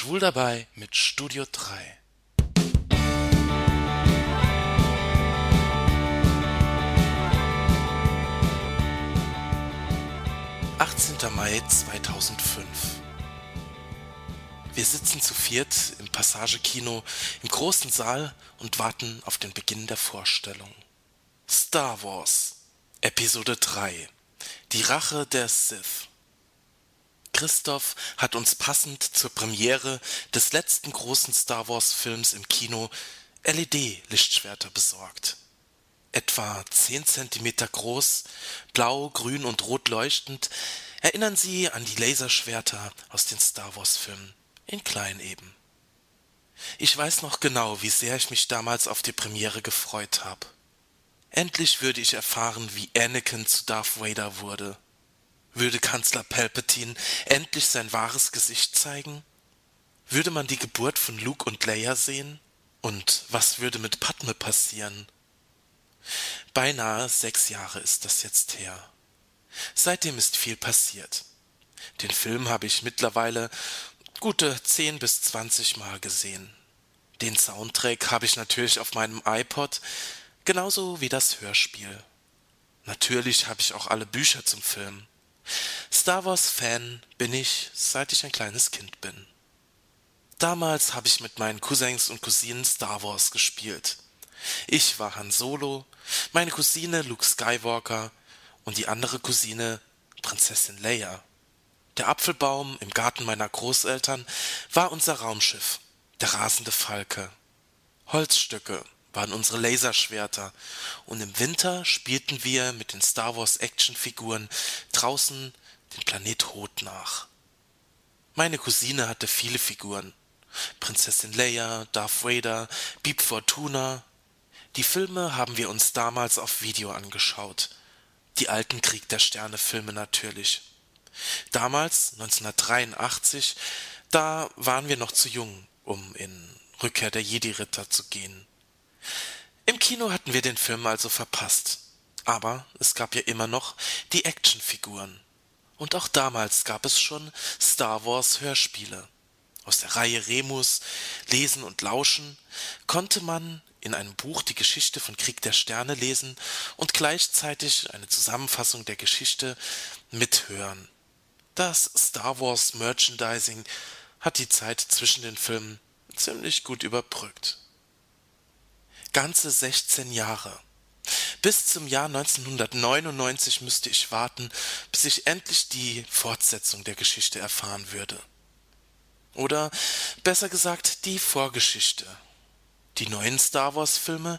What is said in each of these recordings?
Schwul dabei mit Studio 3. Achtzehnter Mai 2005 Wir sitzen zu viert im Passagekino im großen Saal und warten auf den Beginn der Vorstellung. Star Wars Episode 3 Die Rache der Sith Christoph hat uns passend zur Premiere des letzten großen Star-Wars-Films im Kino LED-Lichtschwerter besorgt. Etwa zehn Zentimeter groß, blau, grün und rot leuchtend, erinnern sie an die Laserschwerter aus den Star-Wars-Filmen, in klein eben. Ich weiß noch genau, wie sehr ich mich damals auf die Premiere gefreut habe. Endlich würde ich erfahren, wie Anakin zu Darth Vader wurde – würde Kanzler Palpatine endlich sein wahres Gesicht zeigen? Würde man die Geburt von Luke und Leia sehen? Und was würde mit Padme passieren? Beinahe sechs Jahre ist das jetzt her. Seitdem ist viel passiert. Den Film habe ich mittlerweile gute zehn bis zwanzig Mal gesehen. Den Soundtrack habe ich natürlich auf meinem iPod, genauso wie das Hörspiel. Natürlich habe ich auch alle Bücher zum Film. Star Wars-Fan bin ich, seit ich ein kleines Kind bin. Damals habe ich mit meinen Cousins und Cousinen Star Wars gespielt. Ich war Han Solo, meine Cousine Luke Skywalker und die andere Cousine Prinzessin Leia. Der Apfelbaum im Garten meiner Großeltern war unser Raumschiff, der rasende Falke. Holzstücke waren unsere Laserschwerter, und im Winter spielten wir mit den Star Wars Actionfiguren draußen den Planet Rot nach. Meine Cousine hatte viele Figuren. Prinzessin Leia, Darth Vader, Beep Fortuna. Die Filme haben wir uns damals auf Video angeschaut. Die alten Krieg der Sterne Filme natürlich. Damals, 1983, da waren wir noch zu jung, um in Rückkehr der Jedi-Ritter zu gehen. Im Kino hatten wir den Film also verpasst. Aber es gab ja immer noch die Actionfiguren. Und auch damals gab es schon Star Wars Hörspiele. Aus der Reihe Remus, Lesen und Lauschen konnte man in einem Buch die Geschichte von Krieg der Sterne lesen und gleichzeitig eine Zusammenfassung der Geschichte mithören. Das Star Wars Merchandising hat die Zeit zwischen den Filmen ziemlich gut überbrückt ganze 16 Jahre. Bis zum Jahr 1999 müsste ich warten, bis ich endlich die Fortsetzung der Geschichte erfahren würde. Oder besser gesagt die Vorgeschichte. Die neuen Star Wars Filme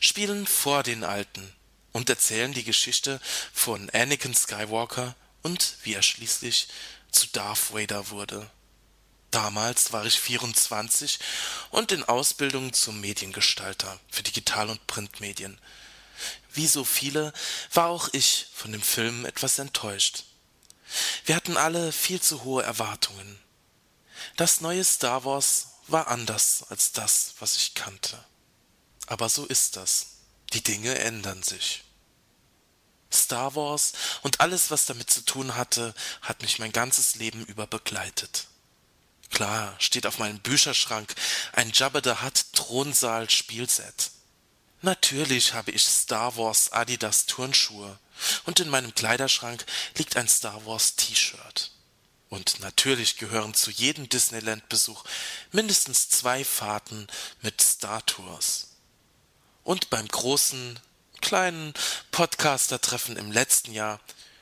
spielen vor den alten und erzählen die Geschichte von Anakin Skywalker und wie er schließlich zu Darth Vader wurde. Damals war ich 24 und in Ausbildung zum Mediengestalter für Digital- und Printmedien. Wie so viele war auch ich von dem Film etwas enttäuscht. Wir hatten alle viel zu hohe Erwartungen. Das neue Star Wars war anders als das, was ich kannte. Aber so ist das. Die Dinge ändern sich. Star Wars und alles, was damit zu tun hatte, hat mich mein ganzes Leben über begleitet. Klar, steht auf meinem Bücherschrank ein Jabba the Hutt Thronsaal Spielset. Natürlich habe ich Star Wars Adidas Turnschuhe und in meinem Kleiderschrank liegt ein Star Wars T-Shirt. Und natürlich gehören zu jedem Disneyland-Besuch mindestens zwei Fahrten mit Star Tours. Und beim großen, kleinen Podcaster-Treffen im letzten Jahr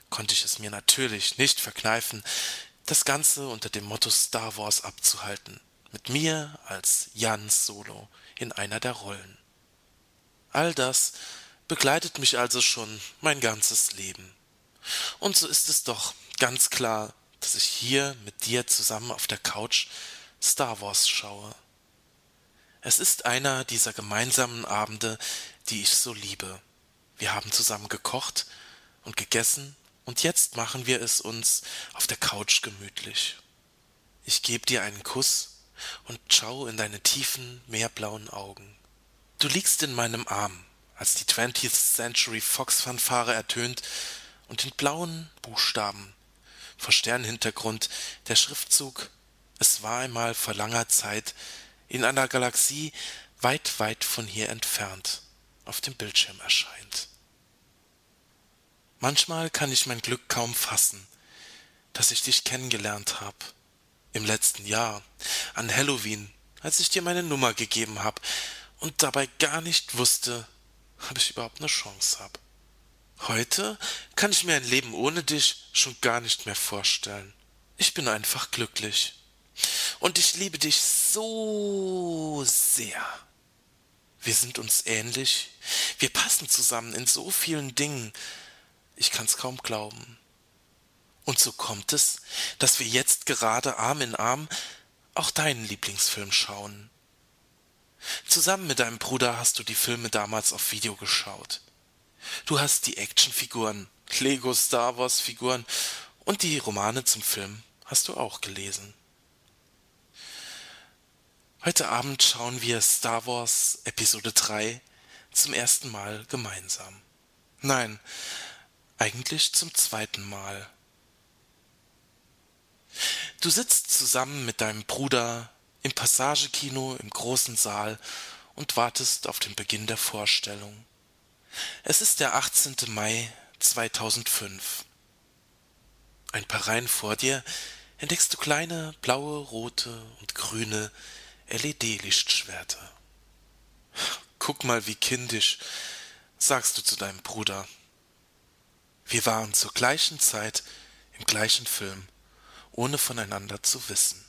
konnte ich es mir natürlich nicht verkneifen, das Ganze unter dem Motto Star Wars abzuhalten, mit mir als Jan Solo in einer der Rollen. All das begleitet mich also schon mein ganzes Leben. Und so ist es doch ganz klar, dass ich hier mit dir zusammen auf der Couch Star Wars schaue. Es ist einer dieser gemeinsamen Abende, die ich so liebe. Wir haben zusammen gekocht und gegessen und jetzt machen wir es uns auf der Couch gemütlich. Ich geb dir einen Kuss und schau in deine tiefen, meerblauen Augen. Du liegst in meinem Arm, als die 20th Century Fox Fanfare ertönt und in blauen Buchstaben vor Sternhintergrund der Schriftzug Es war einmal vor langer Zeit in einer Galaxie weit, weit von hier entfernt auf dem Bildschirm erscheint. Manchmal kann ich mein Glück kaum fassen, dass ich dich kennengelernt hab. Im letzten Jahr, an Halloween, als ich dir meine Nummer gegeben hab und dabei gar nicht wusste, ob ich überhaupt eine Chance hab. Heute kann ich mir ein Leben ohne dich schon gar nicht mehr vorstellen. Ich bin einfach glücklich. Und ich liebe dich so sehr. Wir sind uns ähnlich. Wir passen zusammen in so vielen Dingen. Ich kann's kaum glauben. Und so kommt es, dass wir jetzt gerade Arm in Arm auch deinen Lieblingsfilm schauen. Zusammen mit deinem Bruder hast du die Filme damals auf Video geschaut. Du hast die Actionfiguren, Lego Star Wars Figuren und die Romane zum Film hast du auch gelesen. Heute Abend schauen wir Star Wars Episode 3 zum ersten Mal gemeinsam. Nein, eigentlich zum zweiten Mal. Du sitzt zusammen mit deinem Bruder im Passagekino im großen Saal und wartest auf den Beginn der Vorstellung. Es ist der 18. Mai 2005. Ein paar Reihen vor dir entdeckst du kleine blaue, rote und grüne LED-Lichtschwerter. Guck mal, wie kindisch, sagst du zu deinem Bruder. Wir waren zur gleichen Zeit im gleichen Film, ohne voneinander zu wissen.